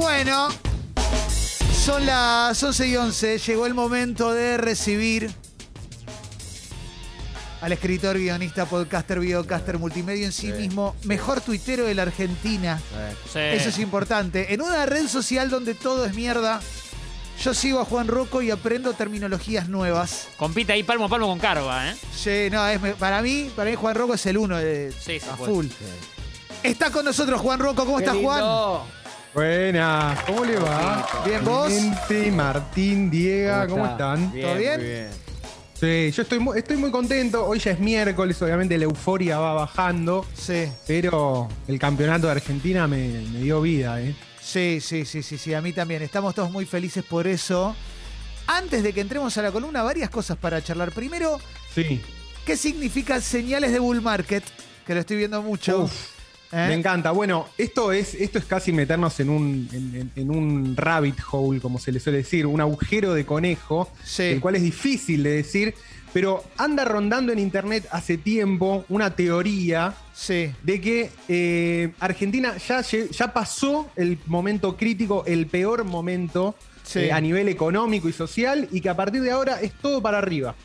Bueno, son las 11 y 11. Llegó el momento de recibir al escritor, guionista, podcaster, videocaster, multimedia en sí, mismo, mejor tuitero de la Argentina. Sí. Eso es importante. En una red social donde todo es mierda, yo sigo a Juan Rocco y aprendo terminologías nuevas. Compite ahí palmo a palmo con Carva, ¿eh? Sí, no, es, para mí, para mí Juan Rocco es el uno de Sí, sí, a puede. full. Está con nosotros Juan Rocco. ¿Cómo Qué estás, Juan? Buenas, ¿cómo le va? Bien, ¿vos? Clemente, Martín, Diego, ¿cómo, está? están? ¿Todo bien? muy bien. Sí, yo estoy muy, estoy muy contento. Hoy ya es miércoles, obviamente la euforia va bajando, Sí, pero el campeonato de Argentina me, me dio vida, ¿eh? sí, sí, sí, sí, sí. A mí también. Estamos todos muy felices por eso. Antes de que entremos a la columna, varias cosas para charlar. Primero, Sí. ¿qué significan señales de bull market? Que lo estoy viendo mucho. Uf, ¿Eh? Me encanta. Bueno, esto es, esto es casi meternos en un, en, un rabbit hole, como se le suele decir, un agujero de conejo, Sí. el cual es difícil de decir, pero anda rondando en internet hace tiempo una teoría Sí. de que eh, Argentina ya, ya pasó el momento crítico, el peor momento Sí. eh, a nivel económico y social, y que a partir de ahora es todo para arriba.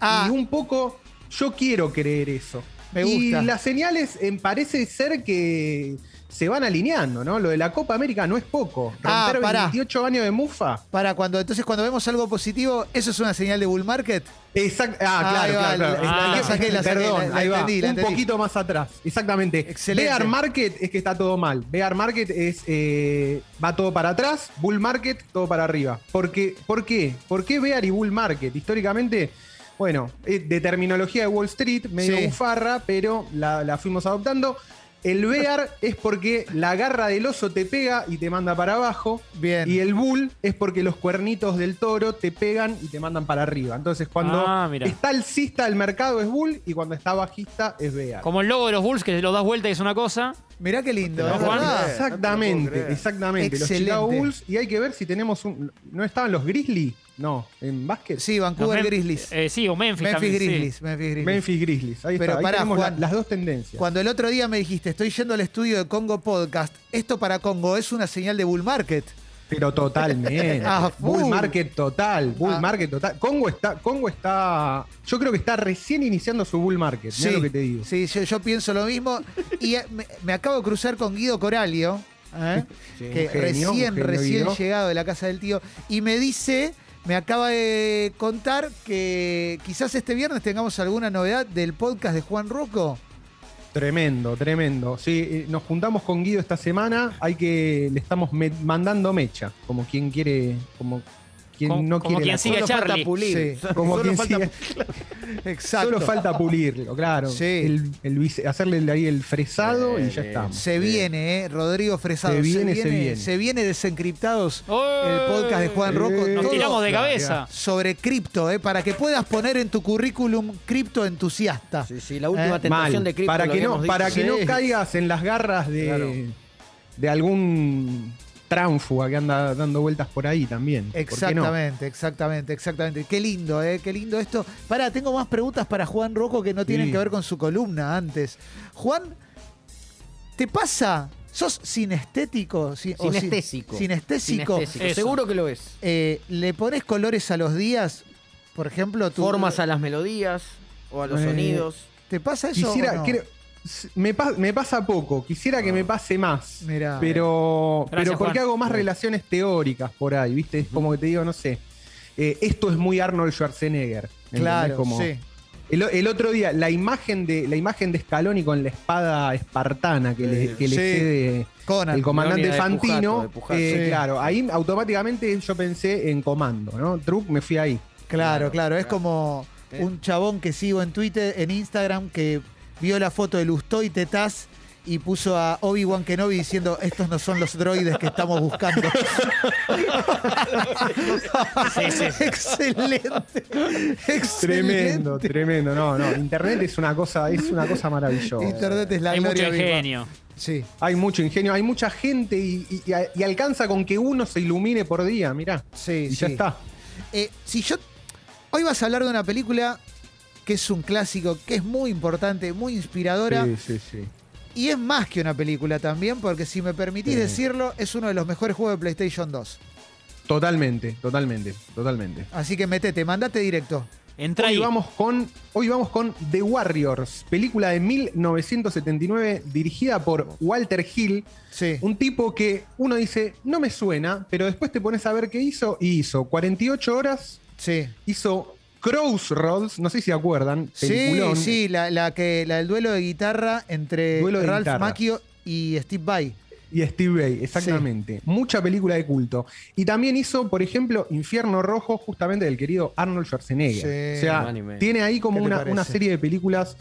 Ah, Y un poco yo quiero creer eso. Me Y las señales eh, parece ser que se van alineando, ¿no? Lo de la Copa América no es poco. Ah, Romper pará. 28 años de mufa. para cuando, entonces cuando vemos algo positivo, ¿eso es una señal de bull market? Exacto. Ah, claro, claro, claro. la- la saqué, la saqué, Perdón, la- ahí va. entendí, Un poquito más atrás. Exactamente. Excelente. Bear Market es que está todo mal. Bear Market es eh, va todo para atrás. Bull Market todo para arriba. Porque, ¿Por qué? ¿Por qué Bear y Bull Market? Históricamente, bueno, eh, de terminología de Wall Street, medio Sí. bufarra, pero la, la fuimos adoptando. El bear es porque la garra del oso te pega y te manda para abajo. Bien. Y el bull es porque los cuernitos del toro te pegan y te mandan para arriba. Entonces, cuando Ah, está alcista del mercado es bull y cuando está bajista es bear. Como el logo de los Bulls, que lo das vuelta y es una cosa. Mirá qué lindo, ¿No, Juan? Exactamente, No exactamente. Los Excelente. Chicago Bulls. Y hay que ver si tenemos un. ¿No estaban los Grizzlies? No, en básquet. Sí, Vancouver Los Grizzlies. Eh, sí, o Memphis, Memphis también, sí. Grizzlies, Memphis Grizzlies. Memphis Grizzlies. Ahí Pero está. Ahí pará, tenemos la- las dos tendencias. Cuando el otro día me dijiste, estoy yendo al estudio de Congo Podcast, esto para Congo es una señal de bull market. Pero totalmente. Ah, Bull market total. Bull Ah. market total. Congo está, Congo está. Yo creo que está recién iniciando su bull market. Mirá lo que te digo. sí yo, yo pienso lo mismo. Y eh, me, me acabo de cruzar con Guido Coralio, ¿eh? Sí, que genio, recién, genio, recién Guido. llegado de la casa del tío, y me dice, me acaba de contar que quizás este viernes tengamos alguna novedad del podcast de Juan Rocco. Tremendo, tremendo. Sí, eh, nos juntamos con Guido esta semana. Hay que. Le estamos mandando mecha. Como quien quiere. Como quien Como- no como quiere. quien la sigue Solo falta pulir. Sí. Como Solo quien falta sigue- Exacto. Solo falta pulirlo, claro. Sí. El, el vice- hacerle ahí el fresado y ya estamos. Se viene, ¿eh? Rodrigo Fresado. Se viene, se viene. Se viene desencriptados ¡Oh! el podcast de Juan Rocco. Eh, Nos todo tiramos de cabeza. sobre cripto, ¿eh? para que puedas poner en tu currículum cripto entusiasta. Sí, sí, la última Eh, tentación Mal. de cripto. para que no, para que no caigas en las garras de, Claro. de algún tránfuga que anda dando vueltas por ahí también. Exactamente, exactamente, exactamente. Qué lindo, ¿eh? Qué lindo esto. Pará, tengo más preguntas para Juan Rocco que no tienen Sí. que ver con su columna antes. Juan, ¿te pasa? ¿Sos sinestético? Si- o si- Sinestésico. Sinestésico. Seguro que lo es. Eh, ¿Le pones colores a los días? Por ejemplo, tú. Formas a las melodías o a los Eh, sonidos. ¿Te pasa eso? Quisiera, o no? quiero- me, pa- me pasa poco, quisiera que me pase más. Mirá. pero, Gracias, pero porque Juan. hago más relaciones teóricas por ahí, ¿viste? Es como que te digo, no sé. eh, esto es muy Arnold Schwarzenegger. Claro, Como- sí. El, el otro día, la imagen de la imagen de Scaloni con la espada espartana que le, que le Sí. cede Conan. el comandante de Fantino. Pujato, de Pujato. eh, Sí. Claro, ahí automáticamente yo pensé en comando, ¿no? Truc, me fui ahí. Claro, claro. Es claro. como Eh. un chabón que sigo en Twitter, en Instagram, que vio la foto de Lustó y Tetaz y puso a Obi-Wan Kenobi diciendo estos no son los droides que estamos buscando. Sí, sí. Excelente. Excelente. Tremendo, tremendo. No, no. Internet es una cosa, es una cosa maravillosa. Internet es la Hay mucho gloria viva. ingenio. Sí. Hay mucho ingenio, hay mucha gente y, y- y alcanza con que uno se ilumine por día, mirá. Sí, Y ya está. Eh, si yo. Hoy vas a hablar de una película que es un clásico, que es muy importante, muy inspiradora. Sí, sí, sí. Y es más que una película también, porque si me permitís Sí. decirlo, es uno de los mejores juegos de PlayStation 2. Totalmente, totalmente, totalmente. Así que metete, mandate directo. Entra Hoy ahí. vamos, con, hoy vamos con The Warriors, película de 1979 dirigida por Walter Hill, Sí. un tipo que uno dice, no me suena, pero después te pones a ver qué hizo y hizo 48 horas, Sí. hizo Crossroads, no sé si se acuerdan, Sí, peliculón. sí, la, la que, la del duelo de guitarra entre Duelo de Ralph guitarra. Macchio y Steve Vai. Y Steve Bay, exactamente. Mucha película de culto. Y también hizo, por ejemplo, Infierno Rojo, justamente del querido Arnold Schwarzenegger. Sí. o sea, tiene ahí como una serie de películas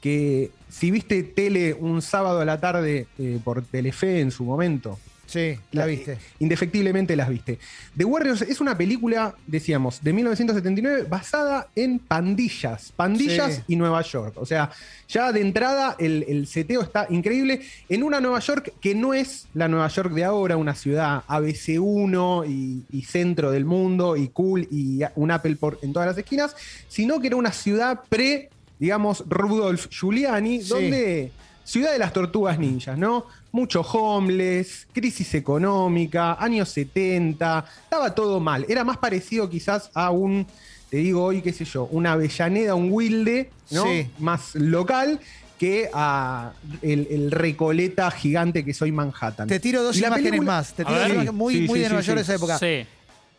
que, si viste tele un sábado a la tarde eh, por Telefe en su momento, Sí, la viste. Indefectiblemente las viste. The Warriors es una película, decíamos, de 1979 basada en pandillas. Pandillas Sí. y Nueva York. O sea, ya de entrada el, el seteo está increíble en una Nueva York que no es la Nueva York de ahora, una ciudad ABC1 y, y centro del mundo y cool y un Apple por, en todas las esquinas, sino que era una ciudad pre, digamos, Rudolf Giuliani, Sí. donde... Ciudad de las Tortugas Ninjas, ¿no? Mucho homeless, crisis económica, años 70, estaba todo mal. Era más parecido quizás a un, te digo hoy, qué sé yo, una Avellaneda, un Wilde, ¿no? Sí. Más local que a el, el Recoleta gigante que soy Manhattan. Te tiro dos imágenes película- más. Te tiro dos Sí, muy, sí, muy sí, de Nueva sí, York sí. esa época. Sí.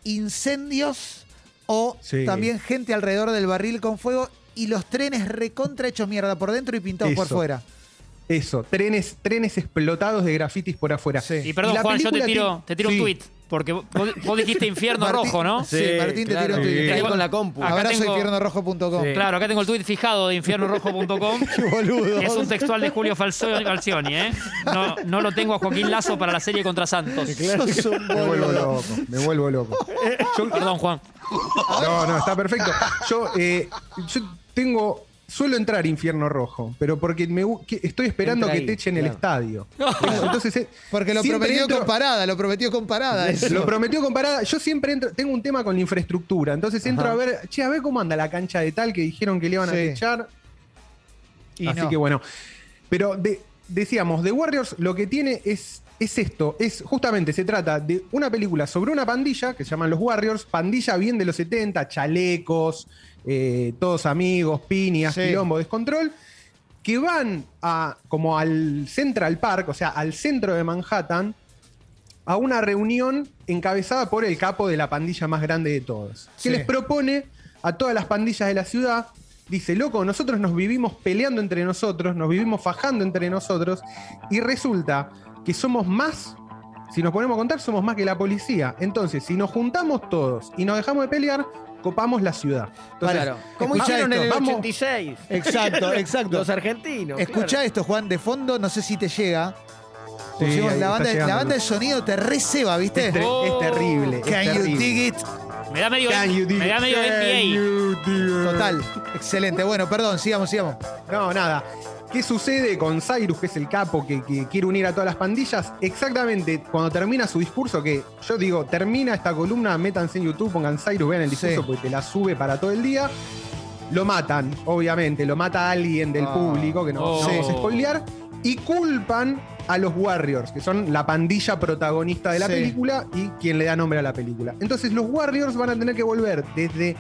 Incendios o Sí. también gente alrededor del barril con fuego y los trenes recontra hechos mierda por dentro y pintados por fuera. Eso, trenes, trenes explotados de grafitis por afuera. Sí. Y perdón, Juan, yo te tiro, ti- te tiro Sí. un tweet. Porque vos, vos dijiste infierno Martín- rojo, ¿no? Sí, Martín te tiró un tweet. Ahí con la compu. Acá Abrazo infiernorrojo.com. Sí. Claro, acá tengo el tweet fijado de infiernorrojo.com. Qué boludo. que es un textual de Julio Falso- Falcioni, ¿eh? No, no lo tengo a Joaquín Lazo para la serie contra Santos. Me vuelvo loco, me vuelvo loco. Yo- Perdón, Juan. No, no, está perfecto. Yo, eh, yo tengo. Suelo entrar Infierno Rojo, pero porque me, gu- que- estoy esperando Entra que ahí, te echen el estadio. Entonces, eh, Porque lo prometió entro- con parada, lo prometió con parada. eso. Lo prometió comparada. Yo siempre entro, tengo un tema con la infraestructura. Entonces entro Ajá. a ver, che, a ver cómo anda la cancha de tal que dijeron que le iban a echar. Y Así no. que bueno. Pero de- decíamos, The Warriors lo que tiene es, es esto. Es justamente se trata de una película sobre una pandilla que se llaman los Warriors, pandilla bien de los 70, chalecos, eh, todos amigos, piñas, Sí. quilombo, descontrol, que van a como al Central Park, o sea, al centro de Manhattan, a una reunión encabezada por el capo de la pandilla más grande de todos. Sí. Que les propone a todas las pandillas de la ciudad, dice, loco, nosotros nos vivimos peleando entre nosotros, nos vivimos fajando entre nosotros, y resulta que somos más, si nos ponemos a contar, somos más que la policía. Entonces, si nos juntamos todos y nos dejamos de pelear, copamos la ciudad. Entonces, Claro. Como hicieron en el vamos. 86. Exacto, exacto. Los argentinos. Escucha claro. esto, Juan, de fondo, no sé si te llega. Sí, Pusimos ahí la, banda, la llegando. banda de sonido te receba, ¿viste? es, ter- es terrible. es Can you dig it? Me da medio, Can you dig me da medio Can NBA. you dig it? Total. Excelente. Bueno, perdón, sigamos, sigamos. No, nada. ¿Qué sucede con Cyrus, que es el capo que, que quiere unir a todas las pandillas? Exactamente cuando termina su discurso, que yo digo, termina esta columna, métanse en YouTube, pongan Cyrus, vean el discurso, Sí. porque te la sube para todo el día. Lo matan, obviamente, lo mata alguien del Ah. público, que no, Oh. no vamos a spoilear, y culpan a los Warriors, que son la pandilla protagonista de la Sí. película y quien le da nombre a la película. Entonces los Warriors van a tener que volver desde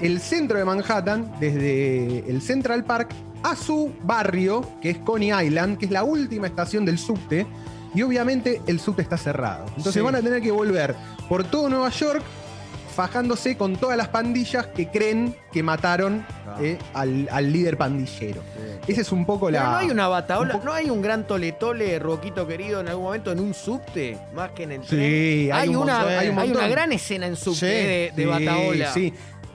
el centro de Manhattan, desde el Central Park, a su barrio, que es Coney Island, que es la última estación del subte, y obviamente el subte está cerrado. Entonces Sí. van a tener que volver por todo Nueva York, fajándose con todas las pandillas que creen que mataron Ah. eh, al, al líder pandillero. Esa es un poco la... No hay una bataola, un no hay un gran tole-tole, Roquito querido, en algún momento en un subte, más que en el Sí, tren. hay Hay, un una, montón, hay hay, un una gran escena en subte Sí, de, de Sí, bataola. Sí.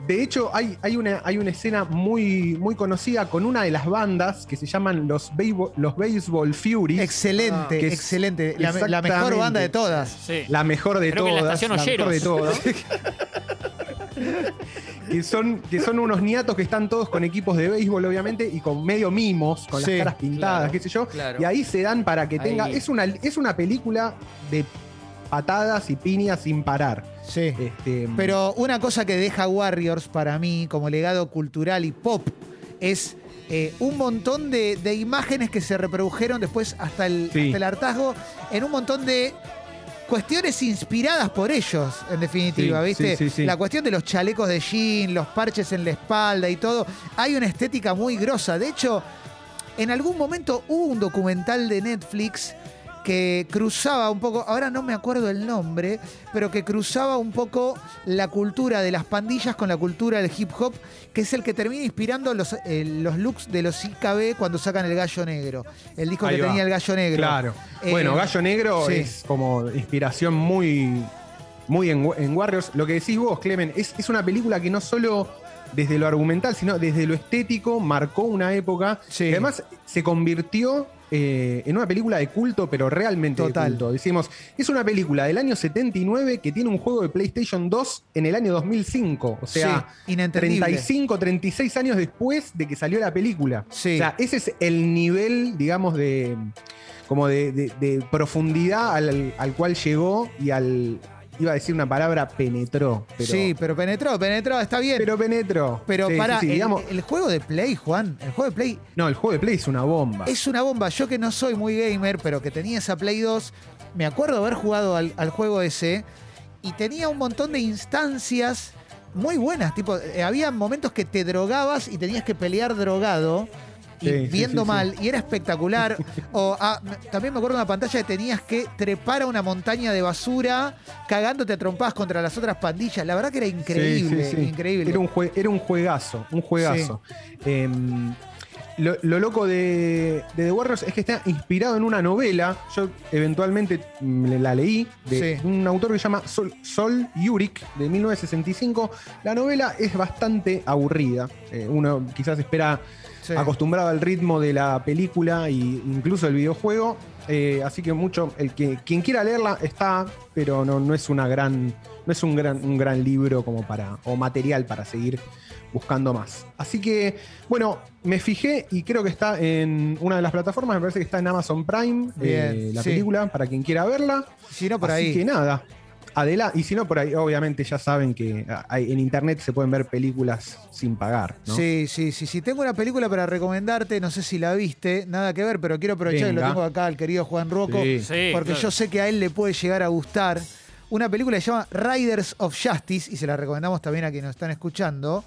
De hecho, hay, hay, una, hay una escena muy, muy conocida con una de las bandas que se llaman los, Beisbo- los Baseball Furies. Excelente, Que es- excelente. La, la mejor banda de todas. Sí. La mejor de Creo que en la todas. estación la mejor de todas. que, son, que son unos niatos que están todos con equipos de béisbol, obviamente, y con medio mimos, con Sí, las caras pintadas, claro, qué sé yo. claro. Y ahí se dan para que tenga. Ahí. Es una, es una película de patadas y piñas sin parar. Sí. Este, Pero una cosa que deja Warriors para mí como legado cultural y pop es eh, un montón de, de imágenes que se reprodujeron después hasta el, Sí. hasta el hartazgo en un montón de cuestiones inspiradas por ellos, en definitiva, Sí, ¿viste? sí, sí, sí. La cuestión de los chalecos de jean, los parches en la espalda y todo. Hay una estética muy grosa. De hecho, en algún momento hubo un documental de Netflix que cruzaba un poco, ahora no me acuerdo el nombre, pero que cruzaba un poco la cultura de las pandillas con la cultura del hip hop, que es el que termina inspirando los, eh, los looks de los IKB cuando sacan el gallo negro. El disco Ahí que va. tenía el gallo negro. Claro. Eh, bueno, Gallo Negro sí. es como inspiración muy, muy en, en Warriors. Lo que decís vos, Clemen, es, es una película que no solo desde lo argumental, sino desde lo estético marcó una época. Sí. que además se convirtió eh, en una película de culto, pero realmente Total. de culto. Decimos, es una película del año 79 que tiene un juego de PlayStation 2 en el año 2005. O sea, Sí, inentendible. 35, 36 años después de que salió la película. Sí. O sea, ese es el nivel, digamos, de como de, de- de profundidad al, al cual llegó y al, iba a decir una palabra, penetró. Pero, sí, pero penetró, penetró, está bien. pero penetró. Pero Sí, para, sí, sí, el, digamos, el juego de Play, Juan, el juego de Play no, el juego de Play es una bomba. es una bomba. Yo que no soy muy gamer, pero que tenía esa Play 2, me acuerdo haber jugado al, al juego ese y tenía un montón de instancias muy buenas. Tipo, eh, había momentos que te drogabas y tenías que pelear drogado. Y Sí, viendo sí, sí. mal, y era espectacular. o ah, también me acuerdo de una pantalla que tenías que trepar a una montaña de basura, cagándote a trompadas contra las otras pandillas. La verdad que era increíble, increíble. Era un, jue- era un juegazo, un juegazo. Em, lo, lo loco de, de The Warriors es que está inspirado en una novela. Yo eventualmente la leí de Sí. un autor que se llama Sol, Sol Yurik de 1965. La novela es bastante aburrida. Eh, uno quizás espera Sí. acostumbrado al ritmo de la película e incluso el videojuego. Eh, así que mucho, el que quien quiera leerla está, pero no, no es una gran, no es un gran, un gran libro como para, o material para seguir buscando más. Así que, bueno, me fijé y creo que está en una de las plataformas, me parece que está en Amazon Prime, Bien, eh, la sí. película, para quien quiera verla. Si no, por Así ahí. que nada. Adelante, y si no, por ahí, obviamente ya saben que ah, hay- en internet se pueden ver películas sin pagar. ¿no? Sí, sí, sí, sí. Tengo una película para recomendarte, no sé si la viste, nada que ver, pero quiero aprovechar que lo Venga. tengo acá al querido Juan Rocco, Sí. Sí, porque claro. yo sé que a él le puede llegar a gustar. Una película que se llama Riders of Justice, y se la recomendamos también a quienes nos están escuchando,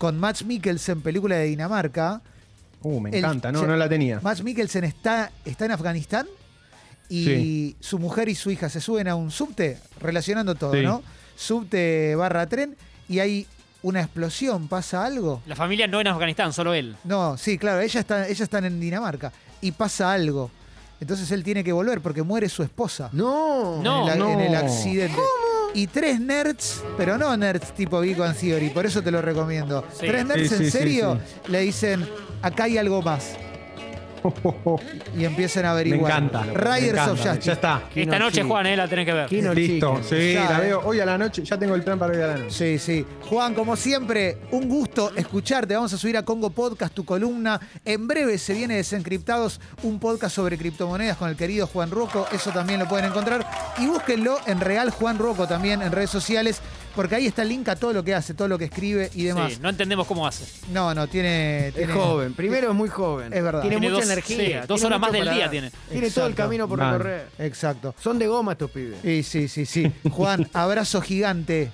con Max Mikkelsen, película de Dinamarca. Uh, me El- encanta, no, se- no la tenía. Max Mikkelsen está, está en Afganistán y Sí. su mujer y su hija se suben a un subte, relacionando todo, Sí. ¿no? Subte barra tren, y hay una explosión, pasa algo. La familia no en Afganistán, solo él. No, sí, claro, ella está, ellas están en Dinamarca y pasa algo. Entonces él tiene que volver porque muere su esposa No. No. en, el, no. en el accidente. Y tres nerds, pero no nerds tipo Big Bang Theory, por eso te lo recomiendo. Sí. Tres nerds Sí, en sí, sí, serio le dicen, acá hay algo más. Y empiezan a me averiguar. encanta. me Riders encanta. of Justice. Ya está. Esta noche, Juan, eh, la tenés que ver. Kino Listo. Sí, Ya, la eh. veo hoy a la noche. Ya tengo el plan para hoy a la noche. Sí, sí. Juan, como siempre, un gusto escucharte. Vamos a subir a Congo Podcast tu columna. En breve se viene Desencriptados, un podcast sobre criptomonedas con el querido Juan Rocco. Eso también lo pueden encontrar. Y búsquenlo en Real Juan Rocco también en redes sociales, porque ahí está el link a todo lo que hace, todo lo que escribe y demás. Sí, no entendemos cómo hace. No, no, tiene. Es joven. Primero es muy joven. Es verdad. Tiene, Tiene mucha dos- energía. sí, dos horas más del día dar. tiene. Tiene todo el camino por Mal. recorrer. Exacto. Son de goma estos pibes. Sí, sí, sí, sí. Juan, abrazo gigante.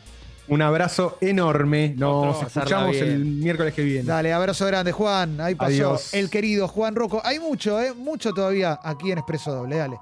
Un abrazo enorme. Nos Otro, escuchamos el miércoles que viene. Dale, abrazo grande, Juan. Ahí pasó Adiós. el querido Juan Rocco. Hay mucho, ¿eh? Mucho todavía aquí en Expreso Doble. Dale.